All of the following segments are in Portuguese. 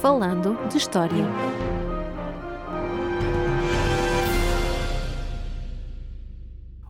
Falando de História.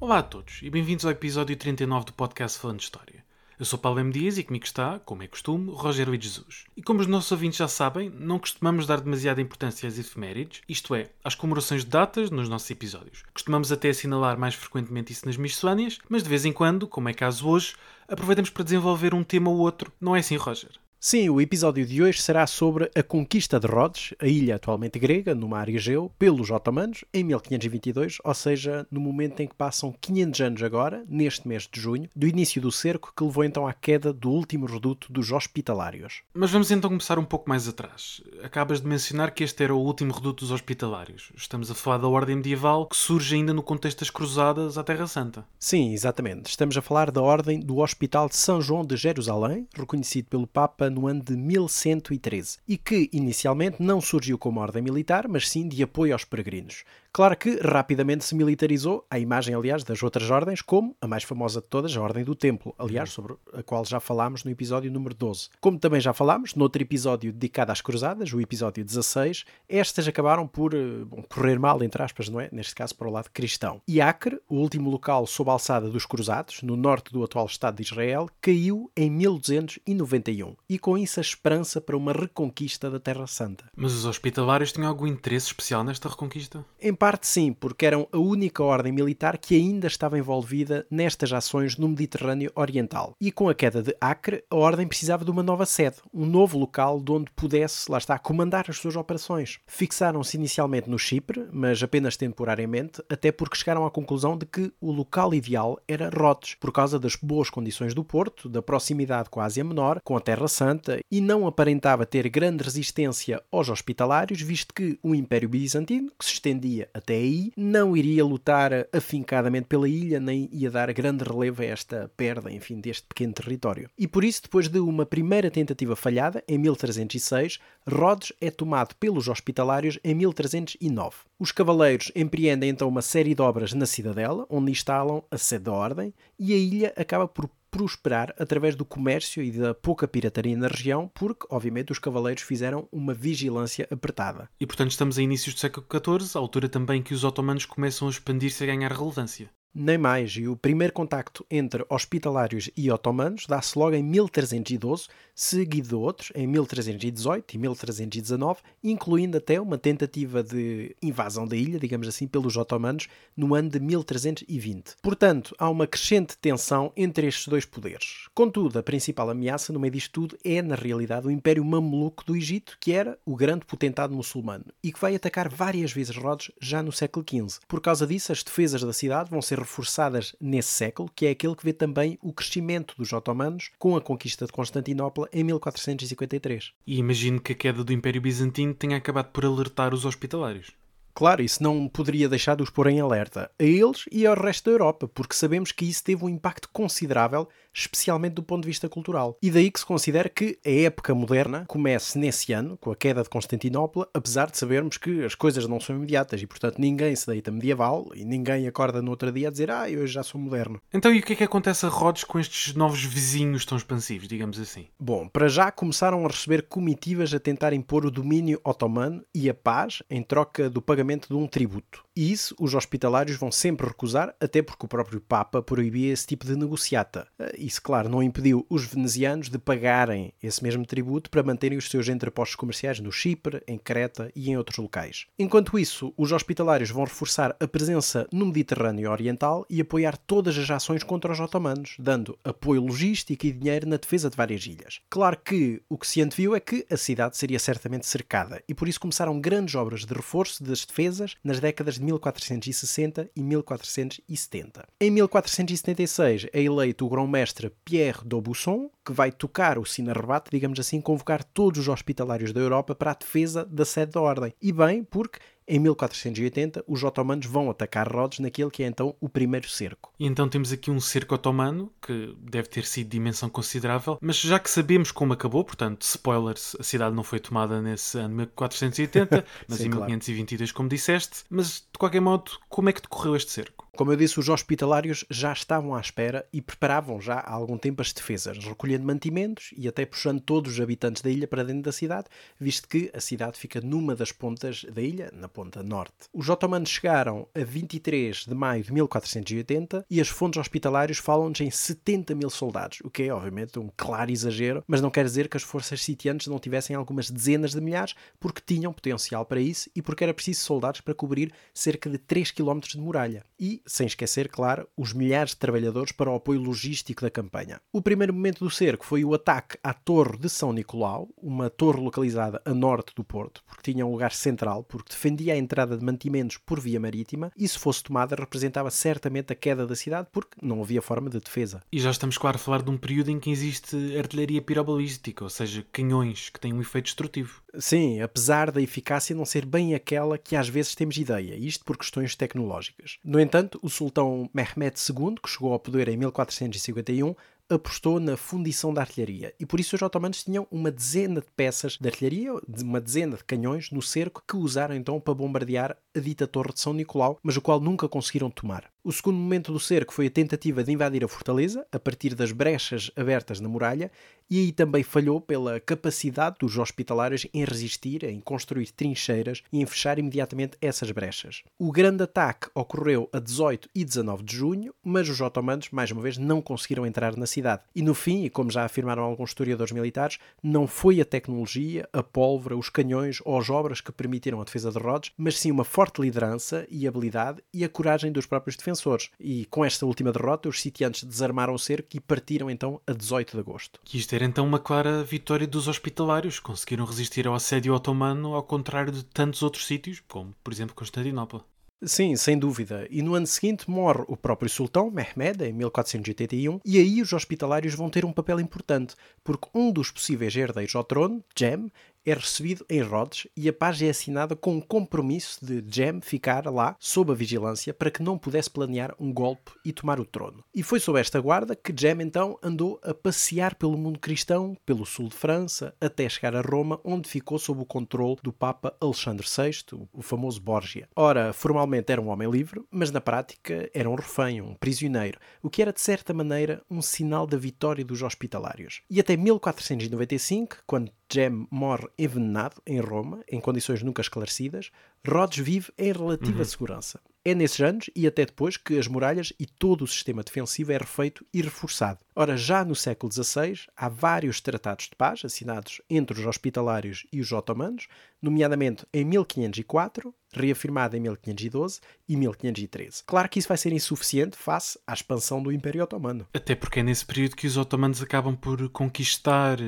Olá a todos e bem-vindos ao episódio 39 do podcast Falando de História. Eu sou Paulo M. Dias e comigo está, como é costume, Rogério Luís Jesus. E como os nossos ouvintes já sabem, não costumamos dar demasiada importância às efemérides, isto é, às comemorações de datas nos nossos episódios. Costumamos até assinalar mais frequentemente isso nas miscelâneas, mas de vez em quando, como é caso hoje, aproveitamos para desenvolver um tema ou outro. Não é assim, Roger? Sim, o episódio de hoje será sobre a conquista de Rhodes, a ilha atualmente grega, no mar Egeu, pelos otomanos, em 1522, ou seja, no momento em que passam 500 anos agora, neste mês de junho, do início do cerco que levou então à queda do último reduto dos hospitalários. Mas vamos então começar um pouco mais atrás. Acabas de mencionar que este era o último reduto dos hospitalários. Estamos a falar da ordem medieval que surge ainda no contexto das cruzadas à Terra Santa. Sim, exatamente. Estamos a falar da ordem do Hospital de São João de Jerusalém, reconhecido pelo Papa no ano de 1113 e que inicialmente não surgiu como ordem militar, mas sim de apoio aos peregrinos. Claro que rapidamente se militarizou, à imagem, aliás, das outras ordens, como a mais famosa de todas, a Ordem do Templo, aliás, sobre a qual já falámos no episódio número 12. Como também já falámos, noutro episódio dedicado às Cruzadas, o episódio 16, estas acabaram por eh, bom, correr mal, entre aspas, não é? Neste caso, para o lado cristão. E Acre, o último local sob a alçada dos Cruzados, no norte do atual Estado de Israel, caiu em 1291 e com isso a esperança para uma reconquista da Terra Santa. Mas os hospitalários tinham algum interesse especial nesta reconquista? Em parte sim, porque eram a única ordem militar que ainda estava envolvida nestas ações no Mediterrâneo Oriental. E com a queda de Acre, a ordem precisava de uma nova sede, um novo local de onde pudesse, lá está, comandar as suas operações. Fixaram-se inicialmente no Chipre, mas apenas temporariamente, até porque chegaram à conclusão de que o local ideal era Rhodes, por causa das boas condições do porto, da proximidade com a Ásia Menor, com a Terra Santa, e não aparentava ter grande resistência aos hospitalários, visto que o Império Bizantino, que se estendia até aí, não iria lutar afincadamente pela ilha, nem ia dar grande relevo a esta perda, enfim, deste pequeno território. E por isso, depois de uma primeira tentativa falhada, em 1306, Rhodes é tomado pelos hospitalários em 1309. Os cavaleiros empreendem então uma série de obras na cidadela, onde instalam a sede da ordem, e a ilha acaba por prosperar através do comércio e da pouca pirataria na região, porque, obviamente, os cavaleiros fizeram uma vigilância apertada. E, portanto, estamos a inícios do século XIV, a altura também que os otomanos começam a expandir-se e a ganhar relevância. Nem mais, e o primeiro contacto entre hospitalários e otomanos dá-se logo em 1312, seguido de outros em 1318 e 1319, incluindo até uma tentativa de invasão da ilha, digamos assim, pelos otomanos no ano de 1320. Portanto, há uma crescente tensão entre estes dois poderes. Contudo, a principal ameaça no meio disto tudo é, na realidade, o Império Mameluco do Egito, que era o grande potentado muçulmano e que vai atacar várias vezes Rhodes já no século XV. Por causa disso, as defesas da cidade vão ser reforçadas nesse século, que é aquele que vê também o crescimento dos otomanos com a conquista de Constantinopla em 1453. E imagino que a queda do Império Bizantino tenha acabado por alertar os hospitalários. Claro, isso não poderia deixar de os pôr em alerta, a eles e ao resto da Europa, porque sabemos que isso teve um impacto considerável, especialmente do ponto de vista cultural. E daí que se considera que a época moderna comece nesse ano, com a queda de Constantinopla, apesar de sabermos que as coisas não são imediatas e, portanto, ninguém se deita medieval e ninguém acorda no outro dia a dizer ah, eu já sou moderno. Então, e o que é que acontece a Rhodes com estes novos vizinhos tão expansivos, digamos assim? Bom, para já começaram a receber comitivas a tentar impor o domínio otomano e a paz em troca do pagamento de um tributo. E isso os hospitalários vão sempre recusar, até porque o próprio Papa proibia esse tipo de negociata. Isso, claro, não impediu os venezianos de pagarem esse mesmo tributo para manterem os seus entrepostos comerciais no Chipre, em Creta e em outros locais. Enquanto isso, os hospitalários vão reforçar a presença no Mediterrâneo Oriental e apoiar todas as ações contra os otomanos, dando apoio logístico e dinheiro na defesa de várias ilhas. Claro que o que se anteviu é que a cidade seria certamente cercada e por isso começaram grandes obras de reforço das defesas nas décadas de 1460 e 1470. Em 1476 é eleito o grão-mestre Pierre d'Aubusson, que vai tocar o sino-rebate, digamos assim, convocar todos os hospitalários da Europa para a defesa da sede da ordem. E bem, porque em 1480, os otomanos vão atacar Rhodes naquele que é então o primeiro cerco. E então temos aqui um cerco otomano, que deve ter sido de dimensão considerável, mas já que sabemos como acabou, portanto, spoilers, a cidade não foi tomada nesse ano 1480, mas Sim, em claro. 1522, como disseste, mas de qualquer modo, como é que decorreu este cerco? Como eu disse, os hospitalários já estavam à espera e preparavam já há algum tempo as defesas, recolhendo mantimentos e até puxando todos os habitantes da ilha para dentro da cidade, visto que a cidade fica numa das pontas da ilha, na ponta norte. Os otomanos chegaram a 23 de maio de 1480 e as fontes hospitalários falam-nos em 70 mil soldados, o que é obviamente um claro exagero, mas não quer dizer que as forças sitiantes não tivessem algumas dezenas de milhares, porque tinham potencial para isso e porque era preciso soldados para cobrir cerca de 3 km de muralha. E sem esquecer, claro, os milhares de trabalhadores para o apoio logístico da campanha. O primeiro momento do cerco foi o ataque à Torre de São Nicolau, uma torre localizada a norte do Porto, porque tinha um lugar central, porque defendia a entrada de mantimentos por via marítima, e se fosse tomada representava certamente a queda da cidade, porque não havia forma de defesa. E já estamos, claro, a falar de um período em que existe artilharia pirobalística, ou seja, canhões que têm um efeito destrutivo. Sim, apesar da eficácia não ser bem aquela que às vezes temos ideia, isto por questões tecnológicas. No entanto, o sultão Mehmed II, que chegou ao poder em 1451, apostou na fundição da artilharia e por isso os otomanos tinham uma dezena de peças de artilharia, uma dezena de canhões no cerco que usaram então para bombardear a dita Torre de São Nicolau, mas o qual nunca conseguiram tomar. O segundo momento do cerco foi a tentativa de invadir a fortaleza, a partir das brechas abertas na muralha, e aí também falhou pela capacidade dos hospitalários em resistir, em construir trincheiras e em fechar imediatamente essas brechas. O grande ataque ocorreu a 18 e 19 de junho, mas os otomanos, mais uma vez, não conseguiram entrar na cidade. E no fim, e como já afirmaram alguns historiadores militares, não foi a tecnologia, a pólvora, os canhões ou as obras que permitiram a defesa de Rhodes, mas sim uma forte liderança e habilidade e a coragem dos próprios defensores defensores. E com esta última derrota, os sitiantes desarmaram o cerco e partiram então a 18 de agosto. Que isto era então uma clara vitória dos hospitalários. Conseguiram resistir ao assédio otomano, ao contrário de tantos outros sítios, como por exemplo Constantinopla. Sim, sem dúvida. E no ano seguinte morre o próprio sultão, Mehmed, em 1481, e aí os hospitalários vão ter um papel importante, porque um dos possíveis herdeiros ao trono, Jem, é recebido em Rhodes e a paz é assinada com um compromisso de Jem ficar lá sob a vigilância para que não pudesse planear um golpe e tomar o trono. E foi sob esta guarda que Jem então andou a passear pelo mundo cristão, pelo sul de França, até chegar a Roma, onde ficou sob o controle do Papa Alexandre VI, o famoso Borgia. Ora, formalmente era um homem livre, mas na prática era um refém, um prisioneiro, o que era de certa maneira um sinal da vitória dos hospitalários. E até 1495, quando Jem morre envenenado em Roma, em condições nunca esclarecidas, Rhodes vive em relativa uhum. segurança. É nesses anos e até depois que as muralhas e todo o sistema defensivo é refeito e reforçado. Ora, já no século XVI, há vários tratados de paz assinados entre os hospitalários e os otomanos, nomeadamente em 1504, reafirmado em 1512 e 1513. Claro que isso vai ser insuficiente face à expansão do Império Otomano. Até porque é nesse período que os otomanos acabam por conquistar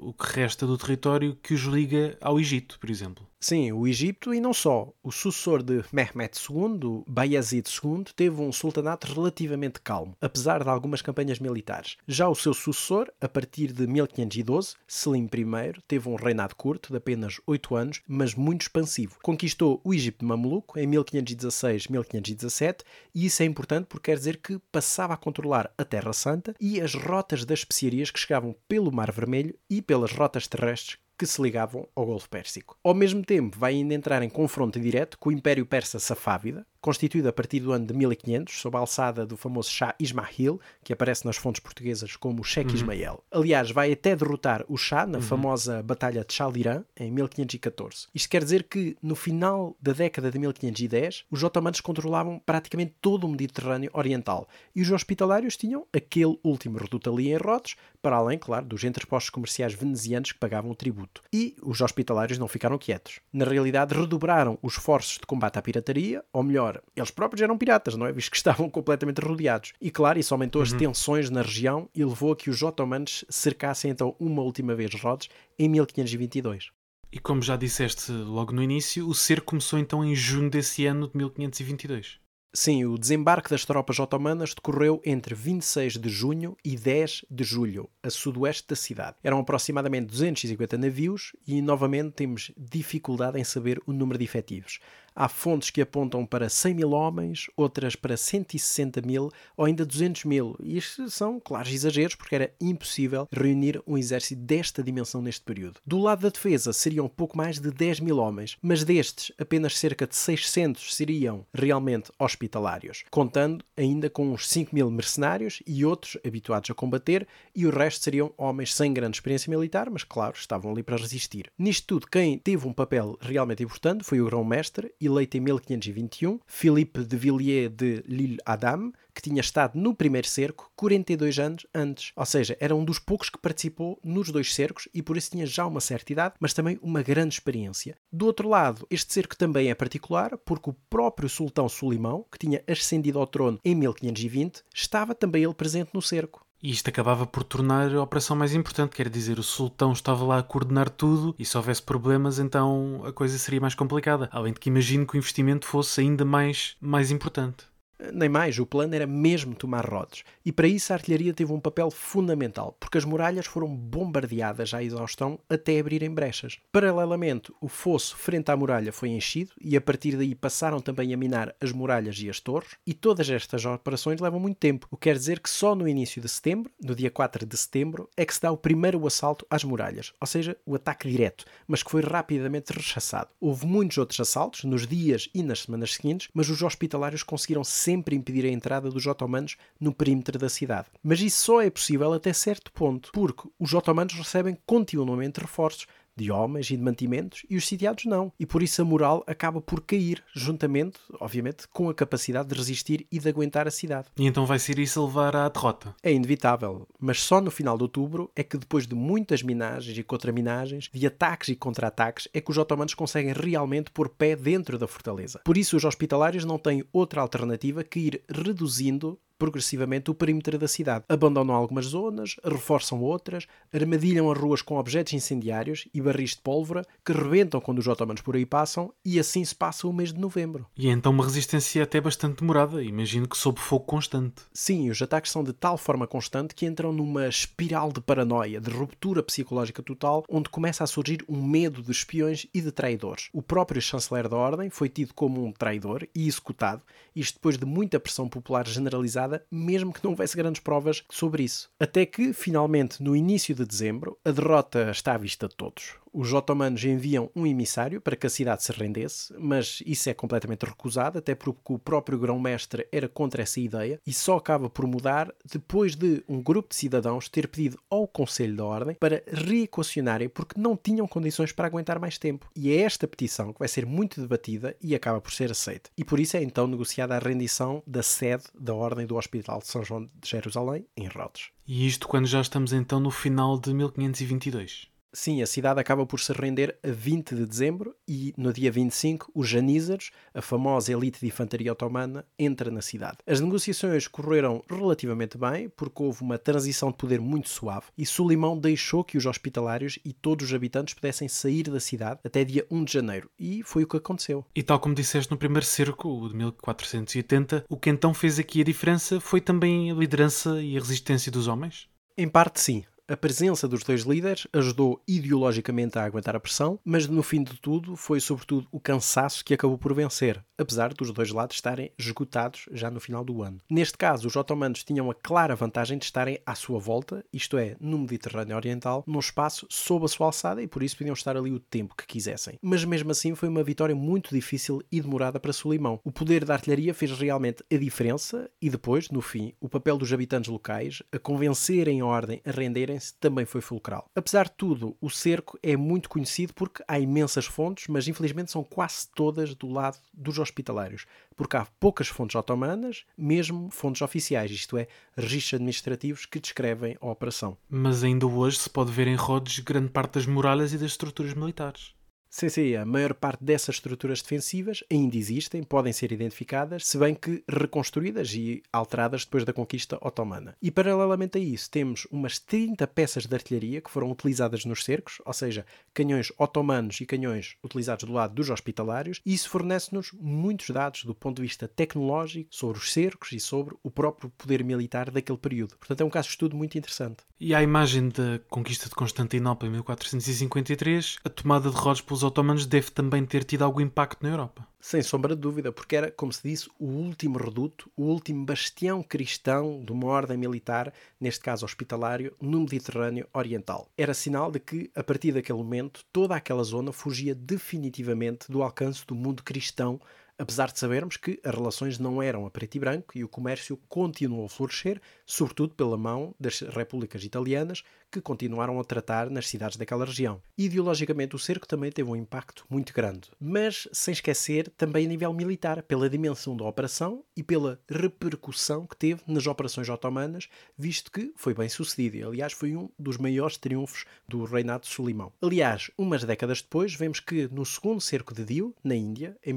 o que resta do território que os liga ao Egito, por exemplo. Sim, o Egito e não só. O sucessor de Mehmed II, Bayezid II, teve um sultanato relativamente calmo, apesar de algumas campanhas militares. Já o seu sucessor, a partir de 1512, Selim I, teve um reinado curto, de apenas 8 anos, mas muito expansivo. Conquistou o Egito Mameluco em 1516-1517 e isso é importante porque quer dizer que passava a controlar a Terra Santa e as rotas das especiarias que chegavam pelo Mar Vermelho e pelas rotas terrestres que se ligavam ao Golfo Pérsico. Ao mesmo tempo, vai ainda entrar em confronto direto com o Império Persa Safávida, constituído a partir do ano de 1500, sob a alçada do famoso Shah Ismail, que aparece nas fontes portuguesas como Sheikh uhum. Ismael. Aliás, vai até derrotar o Shah na uhum. famosa Batalha de Chaldiran, em 1514. Isto quer dizer que, no final da década de 1510, os otomanos controlavam praticamente todo o Mediterrâneo Oriental e os hospitalários tinham aquele último reduto ali em Rhodes, para além, claro, dos entrepostos comerciais venezianos que pagavam o tributo. E os hospitalários não ficaram quietos. Na realidade, redobraram os esforços de combate à pirataria, ou melhor, eles próprios eram piratas, não é? Visto que estavam completamente rodeados. E claro, isso aumentou uhum. as tensões na região e levou a que os otomanos cercassem então uma última vez Rhodes em 1522. E como já disseste logo no início, o cerco começou então em junho desse ano de 1522. Sim, o desembarque das tropas otomanas decorreu entre 26 de junho e 10 de julho, a sudoeste da cidade. Eram aproximadamente 250 navios e novamente temos dificuldade em saber o número de efetivos. Há fontes que apontam para 100 mil homens, outras para 160 mil ou ainda 200 mil. E isto são claros exageros porque era impossível reunir um exército desta dimensão neste período. Do lado da defesa seriam pouco mais de 10 mil homens, mas destes apenas cerca de 600 seriam realmente hospitalários, contando ainda com uns 5 mil mercenários e outros habituados a combater, e o resto seriam homens sem grande experiência militar, mas claro, estavam ali para resistir. Nisto tudo, quem teve um papel realmente importante foi o grão-mestre, eleito em 1521, Philippe de Villiers de L'Isle-Adam, que tinha estado no primeiro cerco 42 anos antes. Ou seja, era um dos poucos que participou nos dois cercos e por isso tinha já uma certa idade, mas também uma grande experiência. Do outro lado, este cerco também é particular porque o próprio sultão Sulimão, que tinha ascendido ao trono em 1520, estava também ele presente no cerco. E isto acabava por tornar a operação mais importante, quer dizer, o sultão estava lá a coordenar tudo e se houvesse problemas, então a coisa seria mais complicada. Além de que imagino que o investimento fosse ainda mais, mais importante. Nem mais, o plano era mesmo tomar Rhodes. E para isso a artilharia teve um papel fundamental, porque as muralhas foram bombardeadas à exaustão até abrirem brechas. Paralelamente, o fosso frente à muralha foi enchido e a partir daí passaram também a minar as muralhas e as torres. E todas estas operações levam muito tempo, o que quer dizer que só no início de setembro, no dia 4 de setembro, é que se dá o primeiro assalto às muralhas, ou seja, o ataque direto, mas que foi rapidamente rechaçado. Houve muitos outros assaltos nos dias e nas semanas seguintes, mas os hospitalários conseguiram sempre impedir a entrada dos otomanos no perímetro da cidade. Mas isso só é possível até certo ponto, porque os otomanos recebem continuamente reforços de homens e de mantimentos, e os sitiados não. E por isso a moral acaba por cair, juntamente, obviamente, com a capacidade de resistir e de aguentar a cidade. E então vai ser isso a levar à derrota? É inevitável, mas só no final de outubro é que depois de muitas minagens e contraminagens, de ataques e contra-ataques, é que os otomanos conseguem realmente pôr pé dentro da fortaleza. Por isso os hospitalários não têm outra alternativa que ir reduzindo progressivamente o perímetro da cidade. Abandonam algumas zonas, reforçam outras, armadilham as ruas com objetos incendiários e barris de pólvora que rebentam quando os otomanos por aí passam e assim se passa o mês de novembro. E é então uma resistência até bastante demorada, imagino que sob fogo constante. Sim, os ataques são de tal forma constante que entram numa espiral de paranoia, de ruptura psicológica total, onde começa a surgir um medo de espiões e de traidores. O próprio chanceler da ordem foi tido como um traidor e executado, isto depois de muita pressão popular generalizada mesmo que não houvesse grandes provas sobre isso. Até que, finalmente, no início de dezembro, a derrota está à vista de todos os otomanos enviam um emissário para que a cidade se rendesse, mas isso é completamente recusado, até porque o próprio grão-mestre era contra essa ideia e só acaba por mudar depois de um grupo de cidadãos ter pedido ao Conselho da Ordem para reequacionarem porque não tinham condições para aguentar mais tempo. E é esta petição que vai ser muito debatida e acaba por ser aceita. E por isso é então negociada a rendição da sede da Ordem do Hospital de São João de Jerusalém, em Rhodes. E isto quando já estamos então no final de 1522. Sim, a cidade acaba por se render a 20 de dezembro e no dia 25 os janízaros, a famosa elite de infantaria otomana, entra na cidade. As negociações correram relativamente bem porque houve uma transição de poder muito suave e Sulimão deixou que os hospitalários e todos os habitantes pudessem sair da cidade até dia 1 de janeiro e foi o que aconteceu. E tal como disseste no primeiro cerco, o de 1480, o que então fez aqui a diferença foi também a liderança e a resistência dos homens? Em parte sim a presença dos dois líderes ajudou ideologicamente a aguentar a pressão, mas no fim de tudo foi sobretudo o cansaço que acabou por vencer, apesar dos dois lados estarem esgotados já no final do ano. Neste caso, os otomanos tinham a clara vantagem de estarem à sua volta, isto é, no Mediterrâneo Oriental, num espaço sob a sua alçada e por isso podiam estar ali o tempo que quisessem. Mas mesmo assim foi uma vitória muito difícil e demorada para Solimão. O poder da artilharia fez realmente a diferença e depois, no fim, o papel dos habitantes locais a convencerem a ordem a renderem também foi fulcral. Apesar de tudo, o cerco é muito conhecido porque há imensas fontes, mas infelizmente são quase todas do lado dos hospitalários, porque há poucas fontes otomanas, mesmo fontes oficiais, isto é, registros administrativos que descrevem a operação. Mas ainda hoje se pode ver em Rhodes grande parte das muralhas e das estruturas militares. Sim, sim, a maior parte dessas estruturas defensivas ainda existem, podem ser identificadas, se bem que reconstruídas e alteradas depois da conquista otomana. E paralelamente a isso, temos umas 30 peças de artilharia que foram utilizadas nos cercos, ou seja, canhões otomanos e canhões utilizados do lado dos hospitalários, e isso fornece-nos muitos dados do ponto de vista tecnológico sobre os cercos e sobre o próprio poder militar daquele período. Portanto, é um caso de estudo muito interessante. E a imagem da conquista de Constantinopla em 1453, a tomada de Rhodes pelos otomanos deve também ter tido algum impacto na Europa. Sem sombra de dúvida, porque era, como se disse, o último reduto, o último bastião cristão de uma ordem militar, neste caso hospitalário, no Mediterrâneo Oriental. Era sinal de que, a partir daquele momento, toda aquela zona fugia definitivamente do alcance do mundo cristão apesar de sabermos que as relações não eram a preto e branco e o comércio continuou a florescer, sobretudo pela mão das repúblicas italianas, que continuaram a tratar nas cidades daquela região. Ideologicamente, o cerco também teve um impacto muito grande, mas sem esquecer também a nível militar, pela dimensão da operação e pela repercussão que teve nas operações otomanas, visto que foi bem sucedido. E, aliás, foi um dos maiores triunfos do reinado de Solimão. Aliás, umas décadas depois, vemos que no segundo cerco de Dio, na Índia, em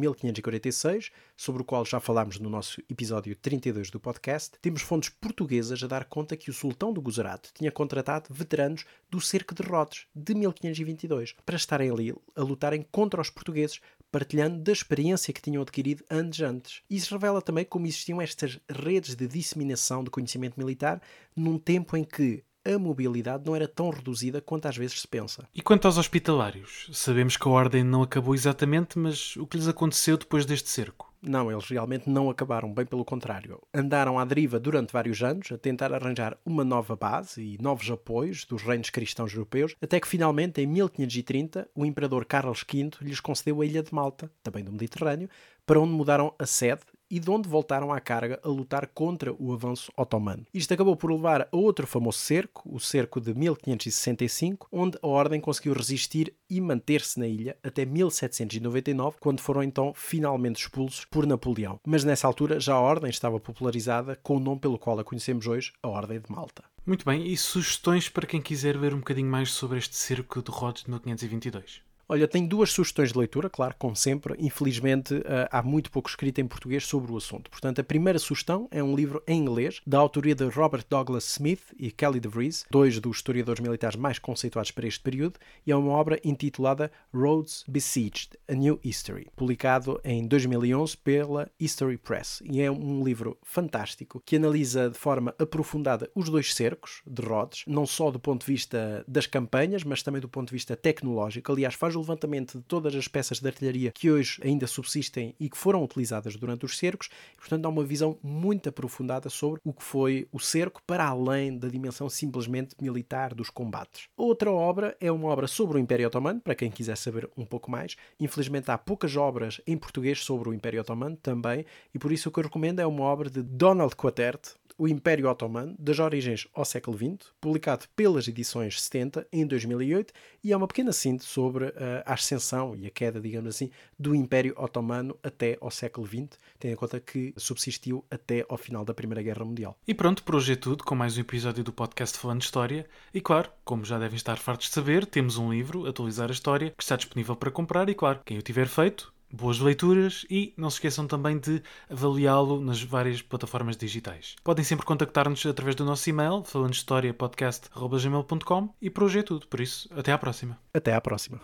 1546, sobre o qual já falámos no nosso episódio 32 do podcast, temos fontes portuguesas a dar conta que o sultão do Gujarat tinha contratado veteranos do cerco de Rhodes de 1522 para estarem ali a lutarem contra os portugueses, partilhando da experiência que tinham adquirido anos antes. Isso revela também como existiam estas redes de disseminação de conhecimento militar num tempo em que a mobilidade não era tão reduzida quanto às vezes se pensa. E quanto aos hospitalários? Sabemos que a ordem não acabou exatamente, mas o que lhes aconteceu depois deste cerco? Não, eles realmente não acabaram, bem pelo contrário. Andaram à deriva durante vários anos a tentar arranjar uma nova base e novos apoios dos reinos cristãos europeus, até que finalmente, em 1530, o imperador Carlos V lhes concedeu a ilha de Malta, também do Mediterrâneo, para onde mudaram a sede e de onde voltaram à carga a lutar contra o avanço otomano. Isto acabou por levar a outro famoso cerco, o cerco de 1565, onde a ordem conseguiu resistir e manter-se na ilha até 1799, quando foram então finalmente expulsos por Napoleão. Mas nessa altura já a ordem estava popularizada com o nome pelo qual a conhecemos hoje, a Ordem de Malta. Muito bem, e sugestões para quem quiser ver um bocadinho mais sobre este cerco de Rhodes de 1522? Olha, tenho duas sugestões de leitura, claro, como sempre. Infelizmente, uh, há muito pouco escrito em português sobre o assunto. Portanto, a primeira sugestão é um livro em inglês, da autoria de Robert Douglas Smith e Kelly DeVries, dois dos historiadores militares mais conceituados para este período, e é uma obra intitulada Roads Besieged, A New History, publicado em 2011 pela History Press. E é um livro fantástico que analisa de forma aprofundada os dois cercos de Rhodes, não só do ponto de vista das campanhas, mas também do ponto de vista tecnológico. Aliás, faz levantamento de todas as peças de artilharia que hoje ainda subsistem e que foram utilizadas durante os cercos, e, portanto dá uma visão muito aprofundada sobre o que foi o cerco para além da dimensão simplesmente militar dos combates. Outra obra é uma obra sobre o Império Otomano, para quem quiser saber um pouco mais. Infelizmente há poucas obras em português sobre o Império Otomano também, e por isso o que eu recomendo é uma obra de Donald Quatert, o Império Otomano, das origens ao século XX, publicado pelas edições 70 em 2008, e é uma pequena síntese sobre uh, a ascensão e a queda, digamos assim, do Império Otomano até ao século XX, tendo em conta que subsistiu até ao final da Primeira Guerra Mundial. E pronto, por hoje é tudo, com mais um episódio do podcast Falando História. E claro, como já devem estar fartos de saber, temos um livro, Atualizar a História, que está disponível para comprar, e claro, quem o tiver feito, boas leituras e não se esqueçam também de avaliá-lo nas várias plataformas digitais. Podem sempre contactar-nos através do nosso e-mail, falandostoriapodcast.gmail.com e por hoje é tudo. Por isso, até à próxima. Até à próxima.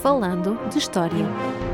Falando de História.